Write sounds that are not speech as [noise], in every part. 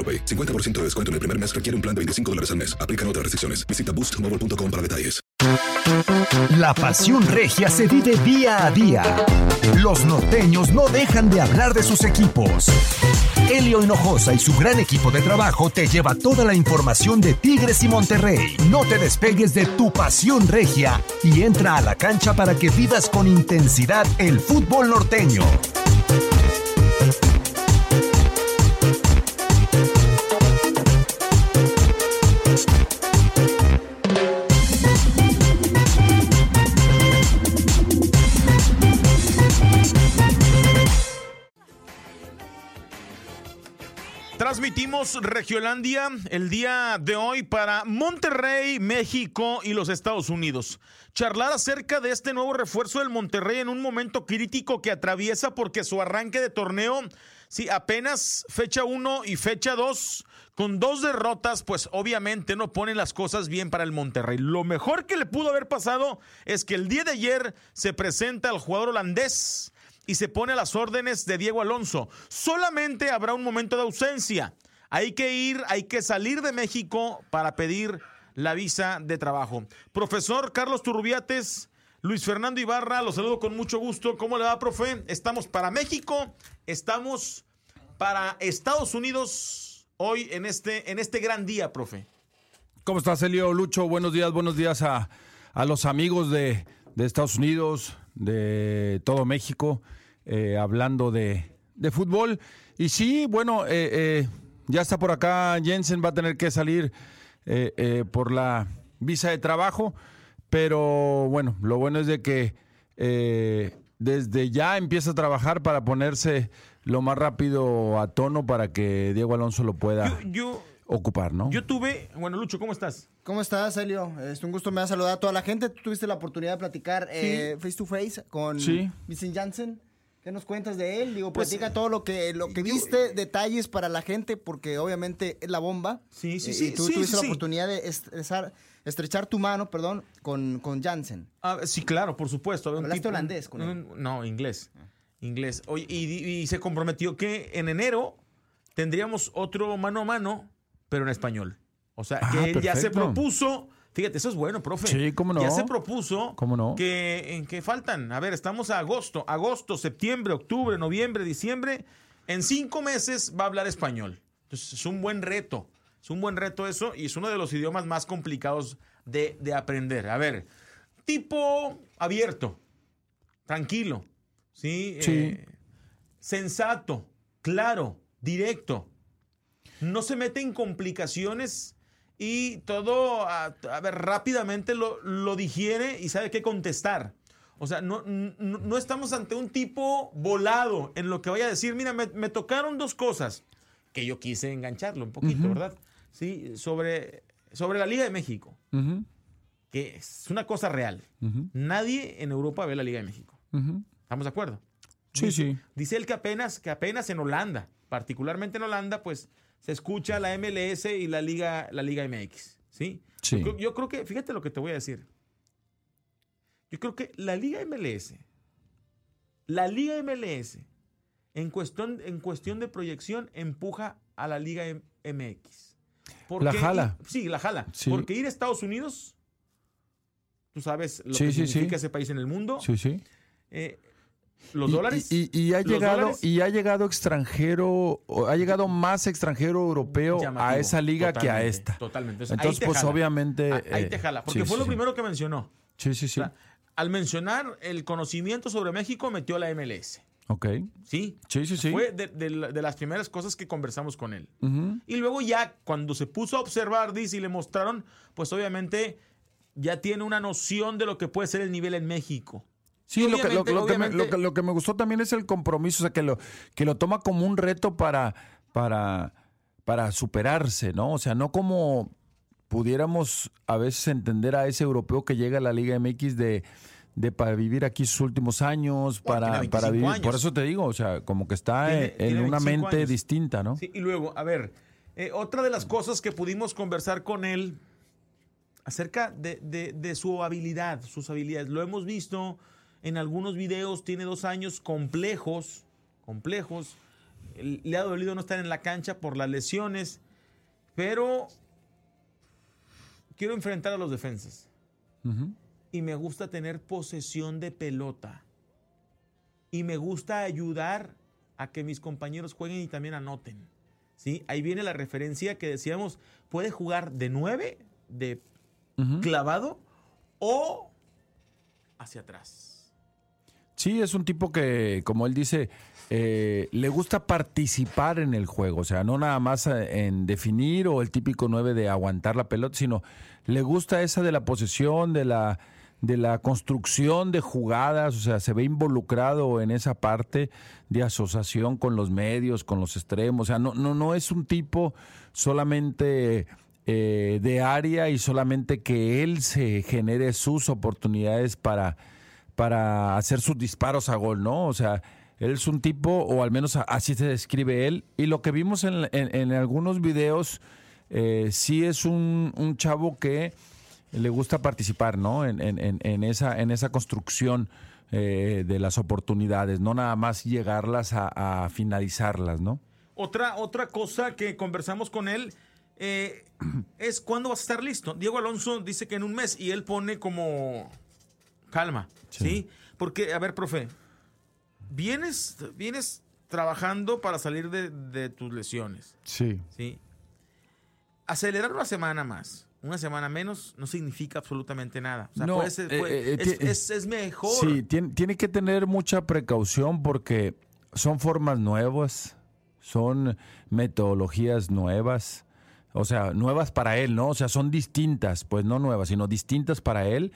AroPay. 50% de descuento en el primer mes requiere un plan de 25 dólares al mes. Aplican otras restricciones. Visita boostmobile.com para detalles. La pasión regia se vive día a día. Los norteños no dejan de hablar de sus equipos. Elio Hinojosa y su gran equipo de trabajo te lleva toda la información de Tigres y Monterrey. No te despegues de tu pasión regia y entra a la cancha para que vivas con intensidad el fútbol norteño. Transmitimos Regiolandia el día de hoy para Monterrey, México y los Estados Unidos. Charlar acerca de este nuevo refuerzo del Monterrey en un momento crítico que atraviesa porque su arranque de torneo, sí, apenas fecha 1 y fecha 2, con dos derrotas, pues obviamente no ponen las cosas bien para el Monterrey. Lo mejor que le pudo haber pasado es que el día de ayer se presenta el jugador holandés y se pone a las órdenes de Diego Alonso. Solamente habrá un momento de ausencia. Hay que ir, hay que salir de México para pedir la visa de trabajo. Profesor Carlos Turbiates, Luis Fernando Ibarra, los saludo con mucho gusto. ¿Cómo le va, profe? Estamos para México, estamos para Estados Unidos hoy en este, en este gran día, profe. ¿Cómo estás, Elio? Lucho, buenos días, buenos días a, a los amigos de, de Estados Unidos, de todo México, eh, hablando de, de, fútbol. Y sí, bueno, eh, eh, ya está por acá Jensen, va a tener que salir por la visa de trabajo, pero bueno, lo bueno es de que desde ya empieza a trabajar para ponerse lo más rápido a tono para que Diego Alonso lo pueda ocupar, ¿no? Yo tuve, bueno, Lucho, ¿cómo estás? ¿Cómo estás, Elio? Es un gusto, me ha saludado a toda la gente. Tú tuviste la oportunidad de platicar eh, face to face con sí. Vincent Janssen. ¿Qué nos cuentas de él? Digo, pues, platica todo lo que, lo que viste, detalles para la gente, porque obviamente es la bomba. Sí, sí, sí. Y tú sí, tuviste sí, la oportunidad de estrechar, estrechar tu mano, perdón, con, con Janssen. Ah, sí, claro, por supuesto. ¿Hablaste tipo, holandés con él? No, inglés. Inglés. Oye, y, y se comprometió que en enero tendríamos otro mano a mano, pero en español. O sea, Ah, que él ya se propuso. Fíjate, eso es bueno, profe. Sí, cómo no. Ya se propuso ¿Cómo no? que, en que faltan. A ver, estamos a agosto, agosto, septiembre, octubre, noviembre, diciembre. En cinco meses va a hablar español. Entonces, es un buen reto. Es un buen reto eso y es uno de los idiomas más complicados de, de aprender. A ver, tipo abierto, tranquilo, ¿sí? Sí. Eh, sensato, claro, directo. No se mete en complicaciones y todo, a, a ver, rápidamente lo, lo digiere y sabe qué contestar. O sea, no, no, no estamos ante un tipo volado en lo que vaya a decir, mira, me, me tocaron dos cosas que yo quise engancharlo un poquito, Ujú. ¿verdad? Sí, sobre, sobre la Liga de México, Ujú, que es una cosa real. ujú, Nadie en Europa ve la Liga de México. ¿Estamos de acuerdo? Sí, dice, sí. Dice él que apenas, que apenas en Holanda, particularmente en Holanda, pues se escucha la MLS y la Liga, la Liga MX. ¿sí? Sí. Yo, creo- yo creo que, fíjate lo que te voy a decir. Yo creo que la Liga MLS, la Liga MLS, en cuestión, en cuestión de proyección, empuja a la Liga M- MX. La jala. sí, la jala. Sí. Porque ir a Estados Unidos, tú sabes lo Sí, que sí. significa ese país en el mundo. Sí, sí. Eh, los Y- dólares. Y, y- y ha llegado, dólares, y ha llegado extranjero, ha llegado más extranjero europeo a esa liga que a esta. Totalmente. Entonces, Entonces, pues jala. obviamente. Ah, Ahí eh, te jala. Porque sí, fue sí, lo primero que mencionó. Sí, sí, sí. O sea, al mencionar el conocimiento sobre México, metió la MLS. ok. ¿Sí? Sí, sí, sí. Fue de, de la- de las primeras cosas que conversamos con él. Y luego ya, cuando se puso a observar, dice, y le mostraron, pues obviamente ya tiene una noción de lo que puede ser el nivel en México. Sí, lo que, lo, que me, lo, que, lo que me gustó también es el compromiso, o sea, que lo, que lo toma como un reto para, para, para superarse, ¿no? O sea, no como pudiéramos a veces entender a ese europeo que llega a la Liga MX de, de para vivir aquí sus últimos años, Bueno, para, para 25 vivir. años. Por eso te digo, o sea, como que está Tiene- en, tiene una 25 mente años. distinta, ¿no? Sí, y luego, a ver, eh, otra de las cosas que pudimos conversar con él acerca de, de- de su habilidad, sus habilidades. Lo hemos visto en algunos videos, tiene dos años complejos, complejos. Le ha dolido no estar en la cancha por las lesiones, pero quiero enfrentar a los defensas. Y me gusta tener posesión de pelota. Y me gusta ayudar a que mis compañeros jueguen y también anoten. ¿Sí? Ahí viene la referencia que decíamos, puede jugar de 9, de clavado o hacia atrás. Sí, es un tipo que, como él dice, eh, le gusta participar en el juego. O sea, no nada más eh, en definir o el típico 9 de aguantar la pelota, sino le gusta esa de la posesión, de la, de la construcción de jugadas. O sea, se ve involucrado en esa parte de asociación con los medios, con los extremos. O sea, no, no, no es un tipo solamente eh, de área y solamente que él se genere sus oportunidades para para hacer sus disparos a gol, ¿no? O sea, él es un tipo, o al menos así se describe él, y lo que vimos en, algunos videos, eh, sí es un, un chavo que le gusta participar, ¿no? En, en- esa, en esa construcción eh, de las oportunidades, no nada más llegarlas a, a finalizarlas, ¿no? Otra, otra cosa que conversamos con él eh, [clears throat] es cuándo vas a estar listo. Diego Alonso dice que en un mes y él pone como calma, ¿sí? Porque, a ver, profe, vienes, vienes trabajando para salir de, de tus lesiones, Sí. ¿sí? Acelerar una semana más, una semana menos, no significa absolutamente nada. O sea, No, puede ser- eh, puede- eh, es- es mejor. Sí, tiene, tiene que tener mucha precaución porque son formas nuevas, son metodologías nuevas, o sea, nuevas para él, ¿no? O sea, son distintas, pues no nuevas, sino distintas para él.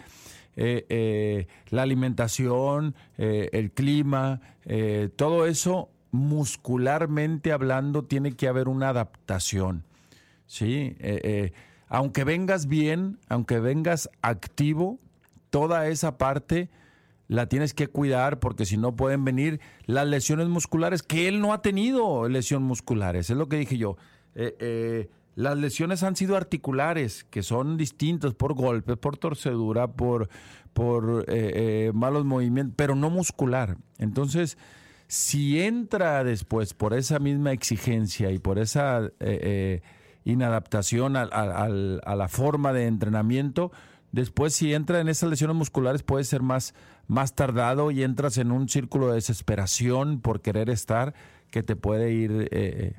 Eh, eh, la alimentación, eh, el clima, todo eso muscularmente hablando tiene que haber una adaptación. Sí, aunque vengas bien, aunque vengas activo, toda esa parte la tienes que cuidar porque si no pueden venir las lesiones musculares, que él no ha tenido lesiones musculares, es lo que dije yo. Las lesiones han sido articulares, que son distintas por golpes, por torcedura, por, por eh, eh, malos movimientos, pero no muscular. Entonces, si entra después por esa misma exigencia y por esa eh, inadaptación al- a, la forma de entrenamiento, después si entra en esas lesiones musculares puede ser más, más tardado y entras en un círculo de desesperación por querer estar que te puede ir eh,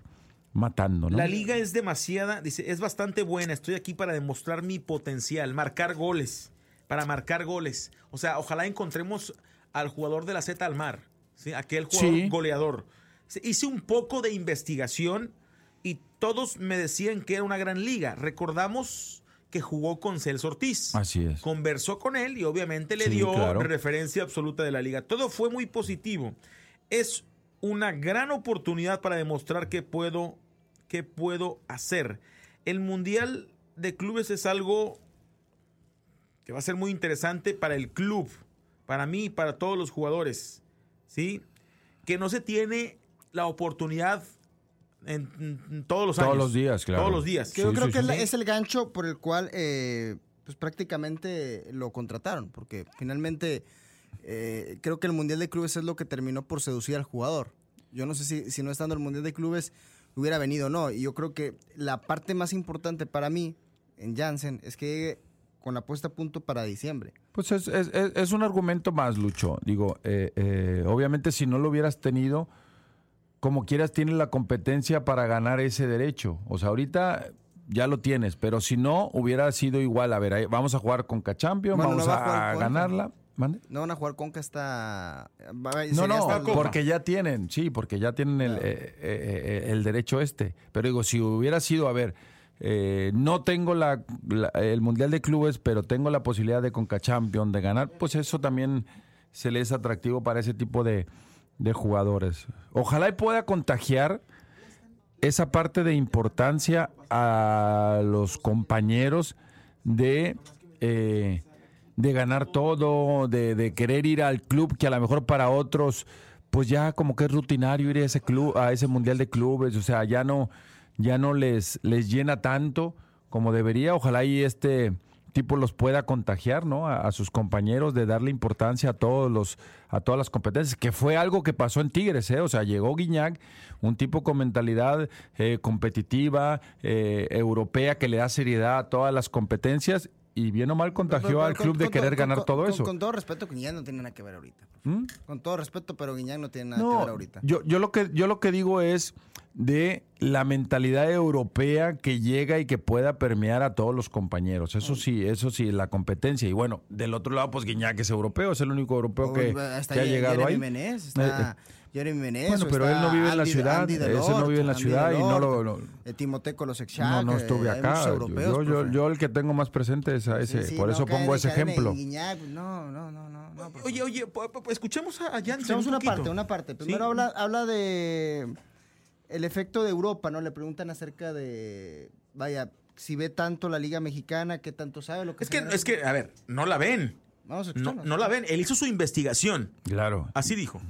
matando. ¿no? La liga es demasiada, dice, es bastante buena. Estoy aquí para demostrar mi potencial, marcar goles, para marcar goles. O sea, ojalá encontremos al jugador de la Z al mar, ¿sí? aquel jugador Sí. goleador. Hice un poco de investigación y todos me decían que era una gran liga. Recordamos que jugó con Celso Ortiz. Así es. Conversó con él y obviamente le Sí, dio claro. referencia absoluta de la liga. Todo fue muy positivo. Es una gran oportunidad para demostrar qué puedo, qué puedo hacer. El Mundial de Clubes es algo que va a ser muy interesante para el club, para mí y para todos los jugadores. ¿Sí? Que no se tiene la oportunidad en, en todos los Todos años. los días, claro. Todos los días. Que yo Sí, creo sí, que sí. es, la- es el gancho por el cual eh, pues prácticamente lo contrataron, porque finalmente eh, creo que el Mundial de Clubes es lo que terminó por seducir al jugador. Yo no sé si, si no estando el Mundial de Clubes hubiera venido o no, y yo creo que la parte más importante para mí en Janssen es que llegue con la puesta a punto para diciembre. Pues es, es- es- es un argumento más, Lucho. Digo, eh, eh, obviamente si no lo hubieras tenido, como quieras, tienes la competencia para ganar ese derecho. O sea, ahorita ya lo tienes, pero si no, hubiera sido igual. A ver, ahí vamos a jugar con Cachampion, Bueno, vamos no va a ganarla. ¿Mande? No van a jugar Conca hasta... No, no, hasta porque ya tienen, sí, porque ya tienen el, eh, eh, eh, el derecho este. Pero digo, si hubiera sido, a ver, eh, no tengo la, la- el Mundial de Clubes, pero tengo la posibilidad de Conca Champion, de ganar, pues eso también se le es atractivo para ese tipo de, de jugadores. Ojalá y pueda contagiar esa parte de importancia a los compañeros de, eh, de ganar todo, de, de querer ir al club que a lo mejor para otros, pues ya como que es rutinario ir a ese club, a ese mundial de clubes, o sea, ya no, ya no les, les llena tanto como debería. Ojalá y este tipo los pueda contagiar, ¿no? A, sus compañeros de darle importancia a todos los, a todas las competencias, que fue algo que pasó en Tigres, ¿eh? O sea, llegó Guiñac, un tipo con mentalidad eh, competitiva, eh, europea, que le da seriedad a todas las competencias y bien o mal contagió Pero- pero al con- club de con querer ganar todo eso. Con todo respeto, Guiñac no tiene nada que ver ahorita. ¿Mm? Con todo respeto, pero Guiñac no tiene nada que ver ahorita. yo, yo lo que yo lo que digo es de la mentalidad europea que llega y que pueda permear a todos los compañeros. Eso sí, eso sí, la competencia. Y bueno, del otro lado, pues Guiñac es europeo, es el único europeo que, que ha llegado Jeremy ahí. Eh, está eh, Jeremy Menez, bueno, pero él no vive en la ciudad, ese no vive en la Andy ciudad y no Delort, lo- eh, Timoteo Colosechak, no, no estuve eh, acá. Yo, europeos, yo, yo, profe. yo el que tengo más presente es a ese. Sí, sí, por no eso pongo ese ejemplo. Guiñac, no, no, no, no, no. Oye, oye, escuchemos a Escuchamos un una parte, una parte. Primero Sí. habla, habla de el efecto de Europa, ¿no? Le preguntan acerca de, vaya, si ve tanto la Liga Mexicana, qué tanto sabe lo que Es que, es que, a ver, no la ven. Vamos a No, no la ven. Él hizo su investigación. Claro. Así dijo.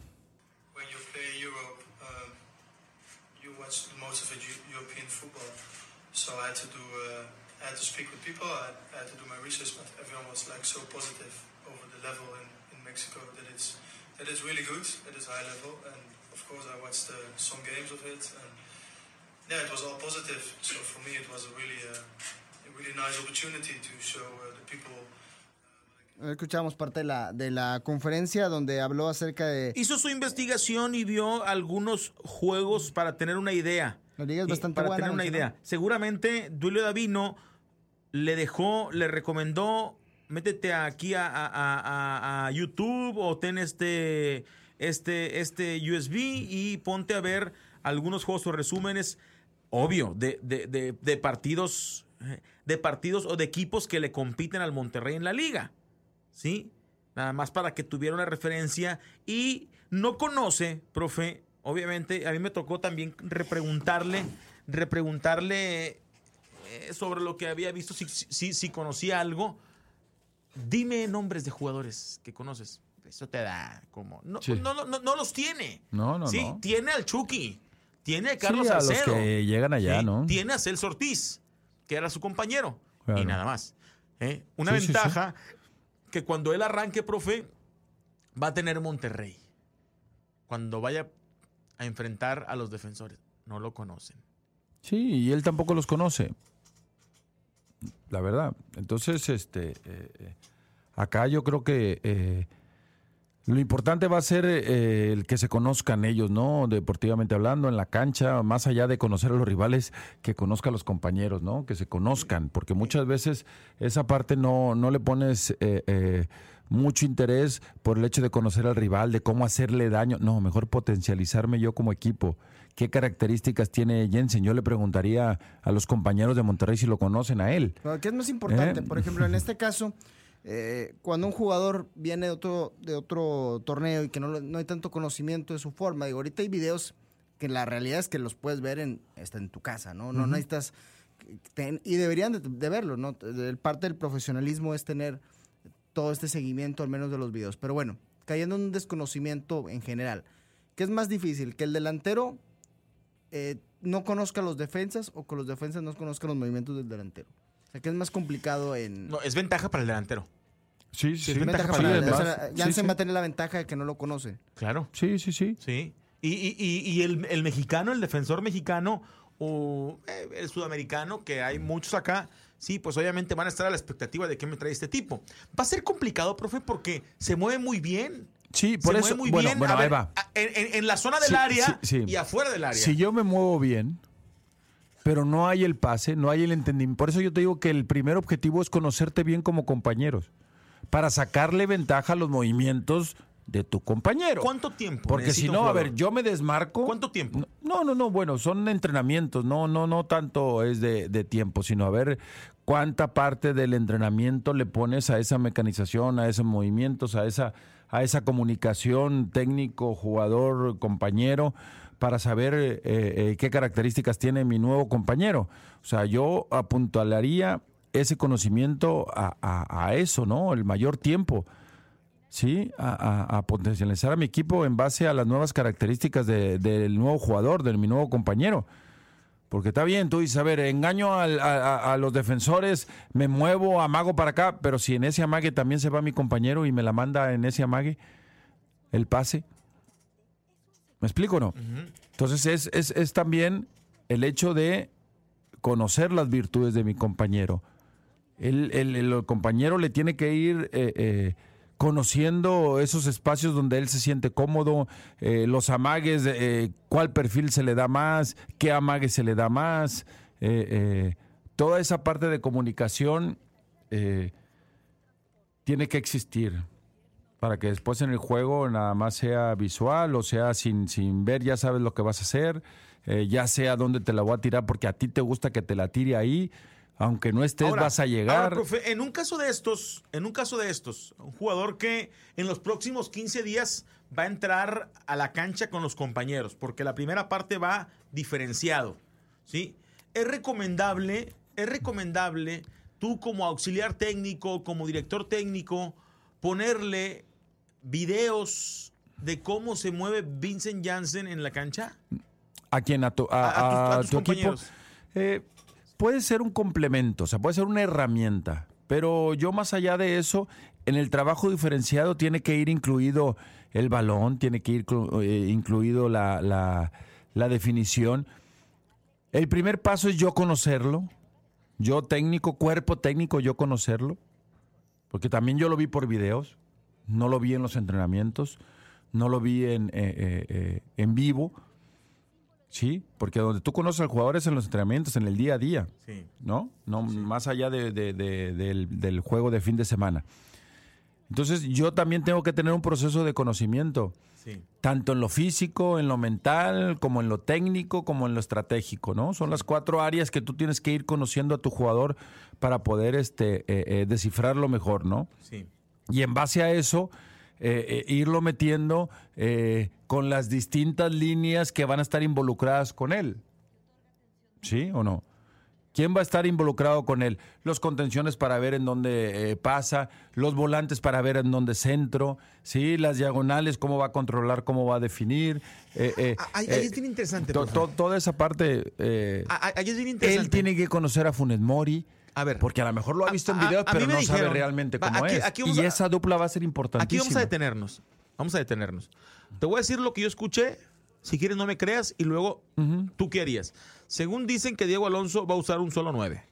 when you play Europe, um, you watch most of it Eu- European football. So I had to do, uh, I had to speak with people. I, I had to do my research, but everyone was like so positive over the level in, in Mexico that it's that it's really good. It is high level, and of course I watched uh, some games of it, and yeah, it was all positive. So for me, it was a really, uh, a really nice opportunity to show uh, the people. Escuchamos parte de la, de la conferencia donde habló acerca de... Hizo su investigación y vio algunos juegos para tener una idea. La liga es Y bastante para buena. tener una idea. Seguramente Duilio Davino le dejó, le recomendó, métete aquí a, a- a- a- a YouTube o ten este, este, este USB y ponte a ver algunos juegos o resúmenes, obvio, de, de- de- de partidos, de partidos o de equipos que le compiten al Monterrey en la liga. ¿Sí? Nada más para que tuviera una referencia y no conoce, profe, obviamente, a mí me tocó también repreguntarle, repreguntarle eh, sobre lo que había visto, si, si, si conocía algo. Dime nombres de jugadores que conoces. Eso te da como... No, Sí. no, no, no- no los tiene. No, no, sí, tiene al Chucky, tiene a Carlos Sí, a los que llegan allá, Sí, ¿no? Tiene a Celso Ortiz, que era su compañero. Claro. Y nada más. ¿eh? Una ventaja que cuando él arranque, profe, va a tener Monterrey. Cuando vaya a enfrentar a los defensores. No lo conocen. Sí, y él tampoco los conoce. La verdad. Entonces, este, eh, eh, acá yo creo que eh, lo importante va a ser el que se conozcan ellos, ¿no? Deportivamente hablando, en la cancha, más allá de conocer a los rivales, que conozca a los compañeros, ¿no? Que se conozcan, porque muchas veces esa parte no, no le pones mucho interés por el hecho de conocer al rival, de cómo hacerle daño. No, mejor potencializarme yo como equipo. qué características tiene Jensen. Yo le preguntaría a los compañeros de Monterrey si lo conocen a él. ¿Qué es más importante? Eh. Por ejemplo, en este caso, eh, cuando un jugador viene de otro, de otro torneo y que no, hay tanto conocimiento de su forma, digo, ahorita hay videos que la realidad es que los puedes ver en, está en tu casa, ¿no? No necesitas... ten- y deberían de, de verlo, ¿no? El parte del profesionalismo es tener todo este seguimiento, al menos de los videos. Pero bueno, cayendo en un desconocimiento en general, ¿qué es más difícil? ¿Que el delantero eh, no conozca los defensas o que los defensas no conozcan los movimientos del delantero? O sea, ¿qué es más complicado en... No, es ventaja para el delantero. Sí, sí. Es Ventaja ventaja para para él. el O delantero. sea, Sí, Jansen sí. va a tener la ventaja de que no lo conoce. Claro. Sí, sí, sí. Sí. Y, y- y- y el, el mexicano, el defensor mexicano o eh, el sudamericano, que hay muchos acá, sí, pues obviamente van a estar a la expectativa de qué me trae este tipo. Va a ser complicado, profe, porque se mueve muy bien. Sí, por se eso. mueve muy bueno, bien. bueno, A ahí ver, va. En, en- en la zona del Sí, área sí, sí. y afuera del área. Si yo me muevo bien, pero no hay el pase, no hay el entendimiento. Por eso yo te digo que el primer objetivo es conocerte bien como compañeros, para sacarle ventaja a los movimientos de tu compañero. ¿Cuánto tiempo? Porque si no, a ver, yo me desmarco. ¿Cuánto tiempo? No, no, no, bueno, son entrenamientos, no, no, no tanto es de, de tiempo, sino a ver cuánta parte del entrenamiento le pones a esa mecanización, a esos movimientos, a esa, a esa comunicación técnico, jugador, compañero, para saber eh, eh, qué características tiene mi nuevo compañero. O sea, yo apuntalaría ese conocimiento a, a- a eso, ¿no? El mayor tiempo. Sí, a, a- a potencializar a mi equipo en base a las nuevas características de- del nuevo jugador, de mi nuevo compañero. Porque está bien, tú dices, a ver, engaño al- a, a- a los defensores, me muevo, amago para acá, pero si en ese amague también se va mi compañero y me la manda en ese amague, el pase. ¿Me explico o no? Entonces es, es, es también el hecho de conocer las virtudes de mi compañero. El, el- el compañero le tiene que ir eh, eh, conociendo esos espacios donde él se siente cómodo, eh, los amagues, eh, cuál perfil se le da más, qué amague se le da más, eh, toda esa parte de comunicación tiene que existir para que después en el juego nada más sea visual o sea sin, sin ver, ya sabes lo que vas a hacer, ya sea dónde te la voy a tirar porque a ti te gusta que te la tire ahí, aunque no estés Ahora- vas a llegar. ahora, profe, en un caso de estos, en un caso de estos, un jugador que en los próximos 15 días va a entrar a la cancha con los compañeros, porque la primera parte va diferenciado, ¿sí? Es recomendable, es recomendable tú como auxiliar técnico, como director técnico, ponerle videos de cómo se mueve Vincent Janssen en la cancha. ¿A quién? ¿A tu, a- A- a tus- tu equipo? Eh, puede ser un complemento, o sea, puede ser una herramienta. Pero yo más allá de eso, en el trabajo diferenciado tiene que ir incluido el balón, tiene que ir eh, incluido la, la- la definición. El primer paso es yo conocerlo, yo técnico, cuerpo técnico, yo conocerlo, porque también yo lo vi por videos, no lo vi en los entrenamientos, no lo vi en, eh, eh, en vivo. Sí, porque donde tú conoces al jugador es en los entrenamientos, en el día a día, Sí. ¿no? No más allá de- de- de- del, del juego de fin de semana. Entonces yo también tengo que tener un proceso de conocimiento, Sí. tanto en lo físico, en lo mental, como en lo técnico, como en lo estratégico, ¿no? Son las cuatro áreas que tú tienes que ir conociendo a tu jugador para poder este, eh, eh, descifrarlo mejor, ¿no? Sí. Y en base a eso, eh, eh, irlo metiendo eh, con las distintas líneas que van a estar involucradas con él. ¿Sí o no? ¿Quién va a estar involucrado con él? Los contenciones para ver en dónde eh, pasa, los volantes para ver en dónde centro, ¿sí? las diagonales, cómo va a controlar, cómo va a definir. eh, eh, Ahí, ahí es bien interesante. to- profe. to- toda esa parte, Ahí es bien interesante. él tiene que conocer a Funes Mori. A ver. Porque a lo mejor lo ha visto en A- videos, pero no sabe realmente cómo aquí- es. aquí y a- esa dupla va a ser Aquí importantísima. vamos a detenernos. Vamos a detenernos. Te voy a decir lo que yo escuché. Si quieres, no me creas. Y luego, ¿tú qué harías? Según dicen que Diego Alonso va a usar un solo 9.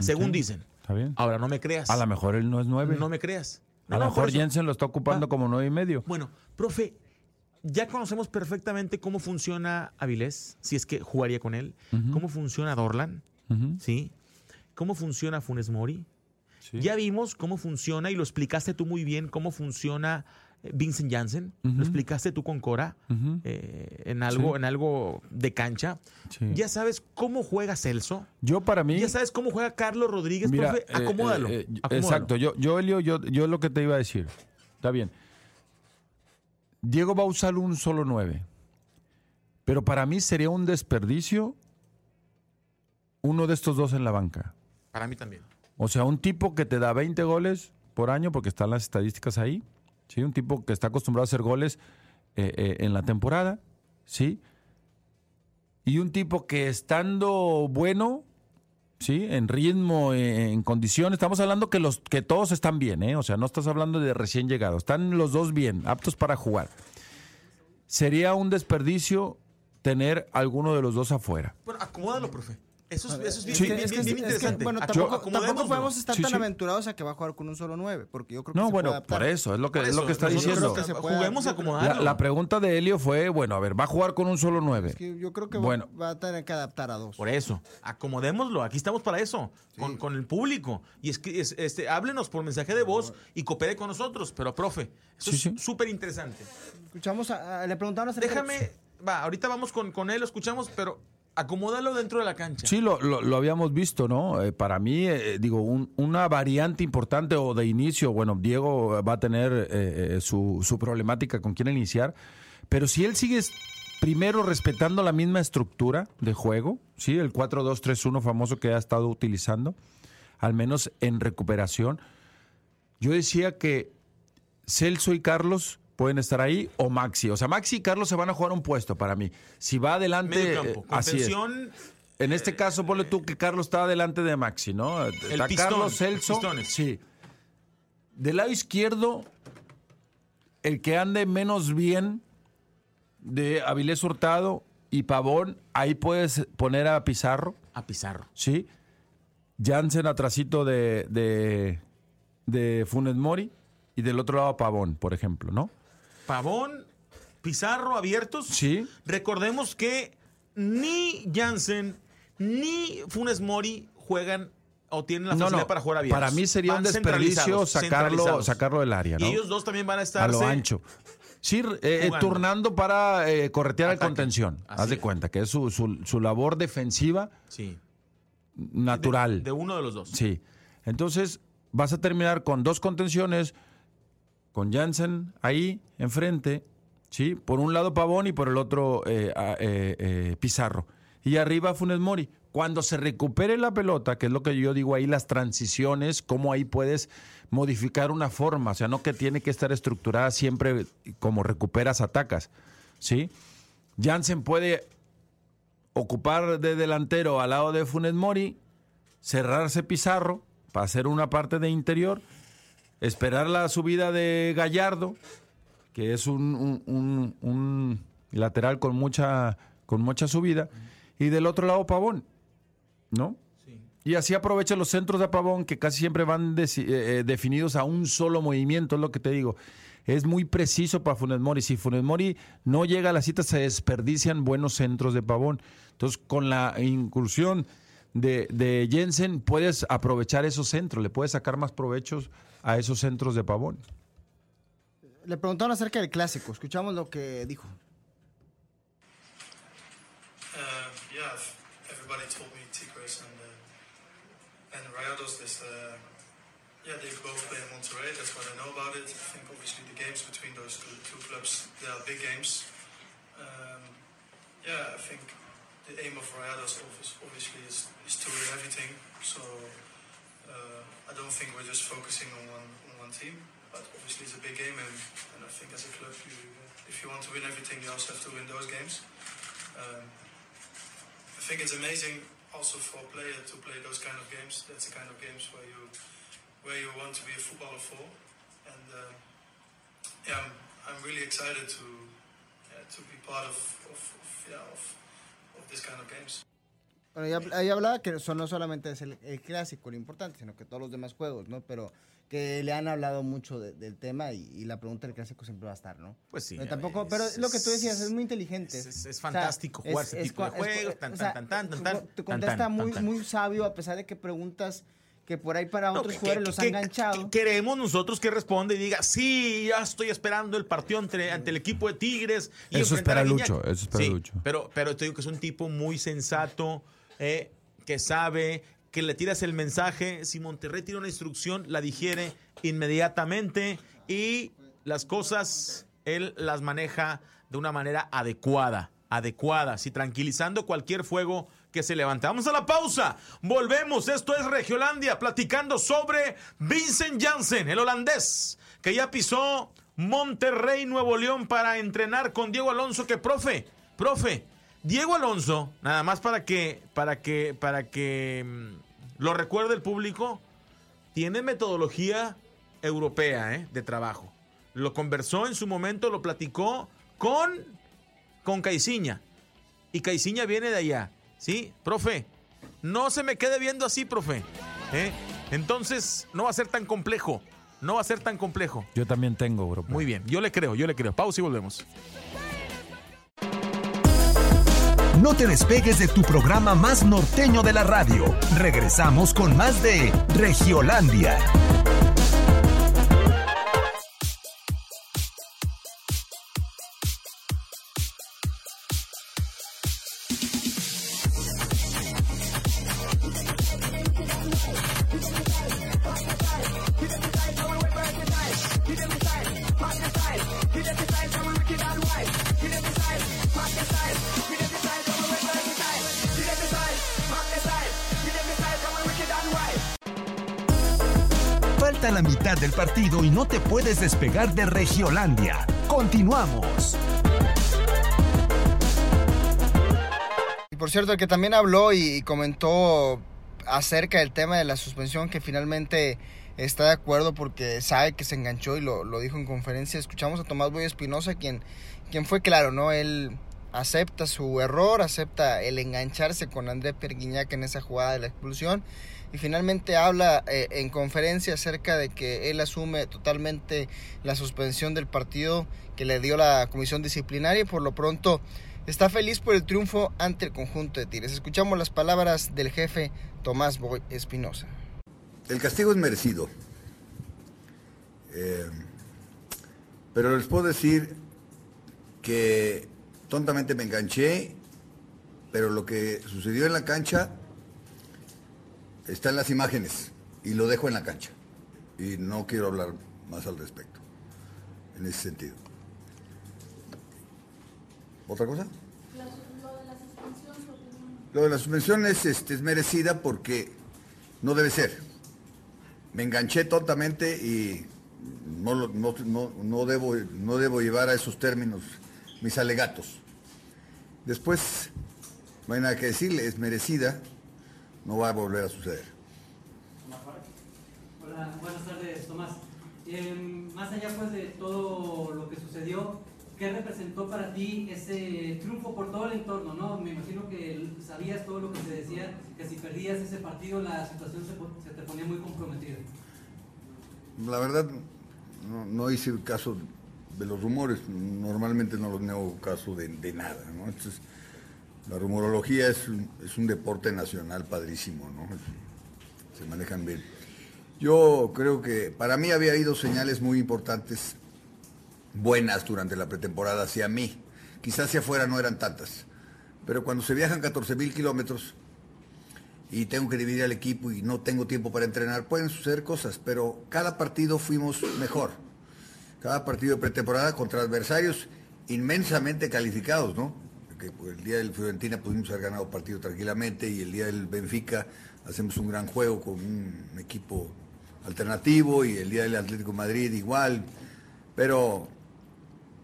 Según Ok. dicen. Está bien. Ahora, no me creas. A lo mejor él no es nueve. No me creas. a lo no, mejor. Jensen lo está ocupando como nueve y medio. Bueno, profe, ya conocemos perfectamente cómo funciona Avilés, si es que jugaría con él. Cómo funciona Dorlan. ¿sí? Cómo funciona Funes Mori. Sí. Ya vimos cómo funciona, y lo explicaste tú muy bien, cómo funciona eh, Vincent Janssen, lo explicaste tú con Cora eh, en, algo, Sí. en algo de cancha. Sí. Ya sabes cómo juega Celso. Yo para mí... Ya sabes cómo juega Carlos Rodríguez, Mira, profe. Acomódalo. eh, acomódalo. exacto, yo, yo, Elio, yo, yo lo que te iba a decir. Está bien. Diego va a usar un solo 9. Pero para mí sería un desperdicio uno de estos dos en la banca. Para mí también. O sea, un tipo que te da 20 goles por año, porque están las estadísticas ahí. ¿sí? Un tipo que está acostumbrado a hacer goles eh, eh, en la temporada. ¿sí? Y un tipo que estando bueno, ¿sí? En ritmo, eh, en condiciones. Estamos hablando que, los, que todos están bien, ¿eh? O sea, no estás hablando de recién llegados. Están los dos bien, aptos para jugar. Sería un desperdicio tener alguno de los dos afuera. Bueno, acomódalo, profe. Eso es, eso es bien, Sí. bien, Es que- bien- bien es que, interesante. bueno, tampoco, tampoco podemos estar Sí, tan sí. aventurados a que va a jugar con un solo 9, porque yo creo que No, se bueno, puede por eso, es lo que, Por es lo eso, que está diciendo. que Juguemos La, acomodarlo. la pregunta de Helio fue, bueno, a ver, va a jugar con un solo 9. Es que yo creo que Bueno. va, va a tener que adaptar a dos. Por eso, acomodémoslo. Aquí estamos para eso, con, con el público. Y es que es- este, háblenos por mensaje de voz y coopere con nosotros. Pero, profe, eso Sí, es sí. súper interesante. Escuchamos, a- a- le preguntaron Déjame, va, ahorita vamos con, con él, lo escuchamos, pero acomódalo dentro de la cancha. Sí, lo, lo- habíamos visto, ¿no? Eh, para mí, eh, digo, un- una variante importante o de inicio, bueno, Diego va a tener eh, su, su problemática con quién iniciar, pero si él sigue primero respetando la misma estructura de juego, ¿sí? El 4-2-3-1 famoso que ha estado utilizando, al menos en recuperación, yo decía que Celso y Carlos pueden estar ahí o Maxi. O sea, Maxi y Carlos se van a jugar un puesto para mí. Si va adelante, campo, eh, así es. contención, En este caso, ponle tú que Carlos está delante de Maxi, ¿no? Está pistón, Carlos Celso. Sí. Del lado izquierdo, el que ande menos bien de Avilés Hurtado y Pavón, ahí puedes poner a Pizarro, a Pizarro. ¿sí? Jansen atrasito de, de, de Funes Mori y del otro lado Pavón, por ejemplo, ¿no? Pavón, Pizarro abiertos. Sí. Recordemos que ni Jansen ni Funes Mori juegan o tienen la facilidad no, para jugar abiertos. Para mí sería Van un desperdicio sacarlo, sacarlo del área, ¿no? Y ellos dos también van a estar a lo ancho. Sí, eh, eh, turnando para eh, corretear al contención. Así Haz de es. cuenta que es su, su- su labor defensiva Sí. natural. De uno de los dos. Sí. Entonces, vas a terminar con dos contenciones, con Jansen ahí enfrente, ¿sí? Por un lado Pavón y por el otro eh, eh, eh, Pizarro. Y arriba Funes Mori. Cuando se recupere la pelota, que es lo que yo digo ahí, las transiciones, cómo ahí puedes modificar una forma, o sea, no que tiene que estar estructurada siempre como recuperas, atacas, ¿sí? Jansen puede ocupar de delantero al lado de Funes Mori, cerrarse Pizarro para hacer una parte de interior, esperar la subida de Gallardo, que es un, un- un- un lateral con mucha, con mucha subida, y del otro lado Pavón, ¿no? Y así aprovecha los centros de Pavón, que casi siempre van eh, eh, definidos a un solo movimiento, es lo que te digo. Es muy preciso para Funes Mori. Si Funes Mori no llega a la cita, se desperdician buenos centros de Pavón. Entonces, con la incursión de, de Jensen, puedes aprovechar esos centros, le puedes sacar más provechos a esos centros de Pavón. Le preguntaron acerca del clásico. Escuchamos lo que dijo. Uh, yeah, everybody told me Tigres and uh, and Rayados. This, uh, yeah, they both play in Monterrey. That's what I know about it. I think obviously the games between those two, two clubs they are big games. Um, yeah, I think the aim of Rayados obvious- obviously is, is to win everything. So uh, I don't think we're just focusing on one on one team. But obviously it's a big game, and, and I think as a club, you, if you want to win everything, you also have to win those games. Um, I think it's amazing also for a player to play those kind of games. That's the kind of games where you where you want to be a footballer for. And uh, yeah, I'm, I'm really excited to yeah, to be part of, of, of yeah of, of this kind of games. Bueno, ahí hablaba que eso no solamente es el, el clásico lo importante, sino que todos los demás juegos, ¿no? Pero que le han hablado mucho de- del tema y, y la pregunta del clásico siempre va a estar, ¿no? Pues sí. Pero tampoco, ves, pero lo que tú decías es muy inteligente. Es, es- es O sea, fantástico jugar es- ese es tipo de es juegos. Tan, o sea, tan, tan, tan, tan, tan, contesta tan, muy, tan, muy sabio a pesar de que preguntas que por ahí para No, otros que- jugadores que- los que- ha enganchado. que- Queremos nosotros que responda y diga, sí, ya estoy esperando el partido ante, ante el equipo de Tigres. Y Eso espera a Guiñac". Lucho, eso espera Sí, Lucho. Pero, pero te digo que es un tipo muy sensato, eh, que sabe, que le tiras el mensaje. Si Monterrey tiene una instrucción, la digiere inmediatamente y las cosas él las maneja de una manera adecuada, adecuada, sí, tranquilizando cualquier fuego que se levante. Vamos a la pausa. Volvemos. Esto es Regiolandia, platicando sobre Vincent Janssen, el holandés, que ya pisó Monterrey, Nuevo León, para entrenar con Diego Alonso. Que, profe, profe, Diego Alonso, nada más para que, para que, para que mm, lo recuerde el público, tiene metodología europea ¿eh? de trabajo. Lo conversó en su momento, lo platicó con, con Caiciña. Y Caiciña viene de allá. ¿Sí? Profe, no se me quede viendo así, profe. ¿eh? Entonces, no va a ser tan complejo. No va a ser tan complejo. Yo también tengo, bro. Muy bien, yo le creo, yo le creo. Pausa y volvemos. No te despegues de tu programa más norteño de la radio. Regresamos con más de Regiolandia. Falta la mitad del partido y no te puedes despegar de Regiolandia. Continuamos. Y por cierto, el que también habló y, comentó acerca del tema de la suspensión, que finalmente está de acuerdo porque sabe que se enganchó y lo, lo dijo en conferencia. Escuchamos a Tomás Boy Espinosa, quien, quien fue claro, ¿no? Él acepta su error, acepta el engancharse con André Perguiñac en esa jugada de la expulsión y finalmente habla eh, en conferencia acerca de que él asume totalmente la suspensión del partido que le dio la comisión disciplinaria y por lo pronto está feliz por el triunfo ante el conjunto de Tigres. Escuchamos las palabras del jefe Tomás Boy Espinosa. El castigo es merecido. Eh, pero les puedo decir que tontamente me enganché, pero lo que sucedió en la cancha está en las imágenes y lo dejo en la cancha. Y no quiero hablar más al respecto, en ese sentido. ¿Otra cosa? Lo de la suspensión es, este, es merecida porque no debe ser. Me enganché tontamente y no, debo, no debo llevar a esos términos mis alegatos. Después, no hay nada que decirle, es merecida, no va a volver a suceder. Hola, buenas tardes, Tomás. Eh, más allá pues de todo lo que sucedió, ¿qué representó para ti ese triunfo por todo el entorno? ¿no? Me imagino que sabías todo lo que se decía, que si perdías ese partido la situación se, te ponía muy comprometida. La verdad, no, no hice caso de los rumores, normalmente no los hago caso de, de nada, ¿no? Entonces, la rumorología es un, es un deporte nacional padrísimo, ¿no? Se manejan bien. Yo creo que para mí había habido señales muy importantes, buenas durante la pretemporada hacia mí. Quizás hacia afuera no eran tantas, pero cuando se viajan 14 mil kilómetros, y tengo que dividir al equipo y no tengo tiempo para entrenar, pueden suceder cosas, pero cada partido fuimos mejor. Cada partido de pretemporada contra adversarios inmensamente calificados, ¿no? Que el día del Fiorentina pudimos haber ganado partido tranquilamente y el día del Benfica hacemos un gran juego con un equipo alternativo y el día del Atlético Madrid igual. Pero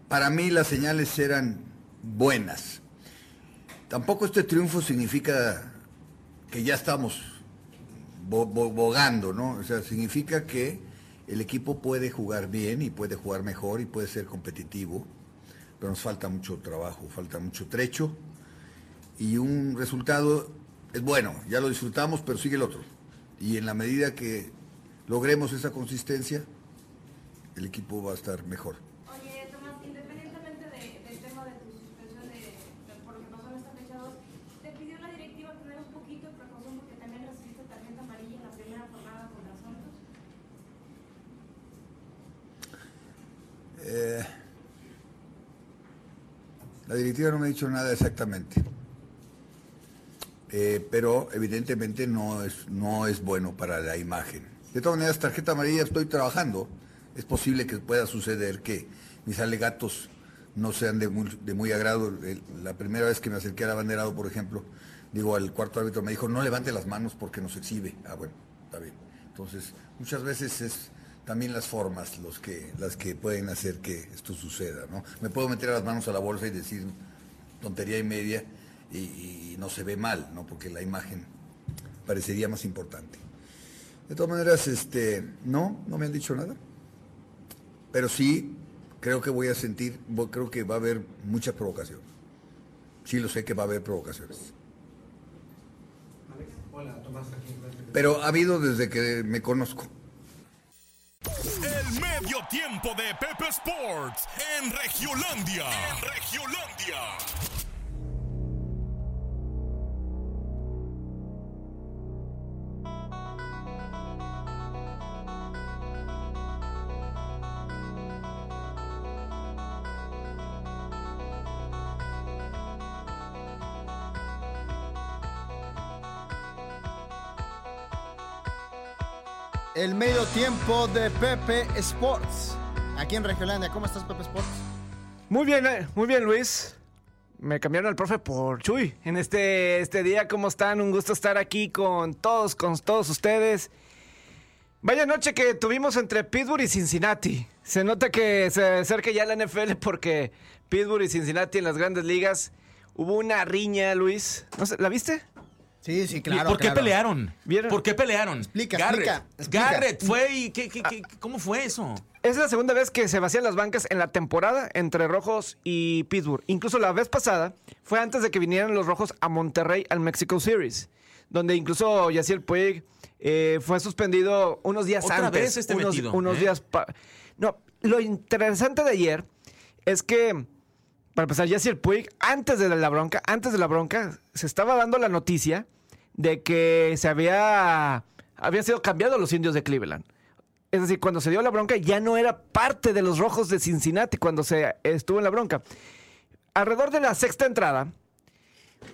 para mí las señales eran buenas. Tampoco este triunfo significa que ya estamos bo- bo- bogando, ¿no? O sea, significa que el equipo puede jugar bien y puede jugar mejor y puede ser competitivo, pero nos falta mucho trabajo, falta mucho trecho y un resultado es bueno, ya lo disfrutamos, pero sigue el otro. Y en la medida que logremos esa consistencia, el equipo va a estar mejor. Oye, Tomás, independientemente de- del tema de tu suspensión de, de- por lo que pasó en esta fecha 2, te pidió la directiva tener un poquito de precaución porque también recibiste tarjeta amarilla en la primera jornada La directiva no me ha dicho nada exactamente. Eh, pero evidentemente no es, no es bueno para la imagen. De todas maneras, tarjeta amarilla estoy trabajando. Es posible que pueda suceder que mis alegatos no sean de muy, de muy agrado. La primera vez que me acerqué al abanderado, por ejemplo, digo, al cuarto árbitro me dijo, no levante las manos porque nos exhibe. Ah, bueno, está bien. Entonces, muchas veces es también las formas los que, las que pueden hacer que esto suceda, ¿no? Me puedo meter las manos a la bolsa y decir tontería y media y, y no se ve mal, ¿no? Porque la imagen parecería más importante. De todas maneras, este, no, no me han dicho nada. Pero sí, creo que voy a sentir, creo que va a haber mucha provocación. Sí lo sé que va a haber provocaciones. Hola, Tomás, aquí. Pero ha habido desde que me conozco. El medio tiempo de Pepe Sports en Regiolandia. Regiolandia. El medio tiempo de Pepe Sports. Aquí en Regiolandia. ¿Cómo estás, Pepe Sports? Muy bien, eh, muy bien, Luis. Me cambiaron al profe por Chuy. En este, este día, ¿cómo están? Un gusto estar aquí con todos, con todos ustedes. Vaya noche que tuvimos entre Pittsburgh y Cincinnati. Se nota que se acerca ya la NFL porque Pittsburgh y Cincinnati en las grandes ligas hubo una riña, Luis. No sé, ¿La viste? Sí, sí, ¿Y ¿Por qué pelearon? ¿Por qué pelearon? Explica, Garrett. explica, explica. Garrett fue y ¿qué, qué, qué- cómo fue eso? Es la segunda vez que se vacían las bancas en la temporada entre Rojos y Pittsburgh. Incluso la vez pasada fue antes de que vinieran los Rojos a Monterrey al Mexico Series, donde incluso Yaciel Puig eh, fue suspendido unos días Otra antes. vez este unos, metido, unos ¿eh? días. No, lo interesante de ayer es que, para empezar, Yaciel Puig, antes de la bronca, antes de la bronca, se estaba dando la noticia de que se había, había sido cambiado los indios de Cleveland. Es decir, cuando se dio la bronca ya no era parte de los rojos de Cincinnati cuando se estuvo en la bronca. Alrededor de la sexta entrada,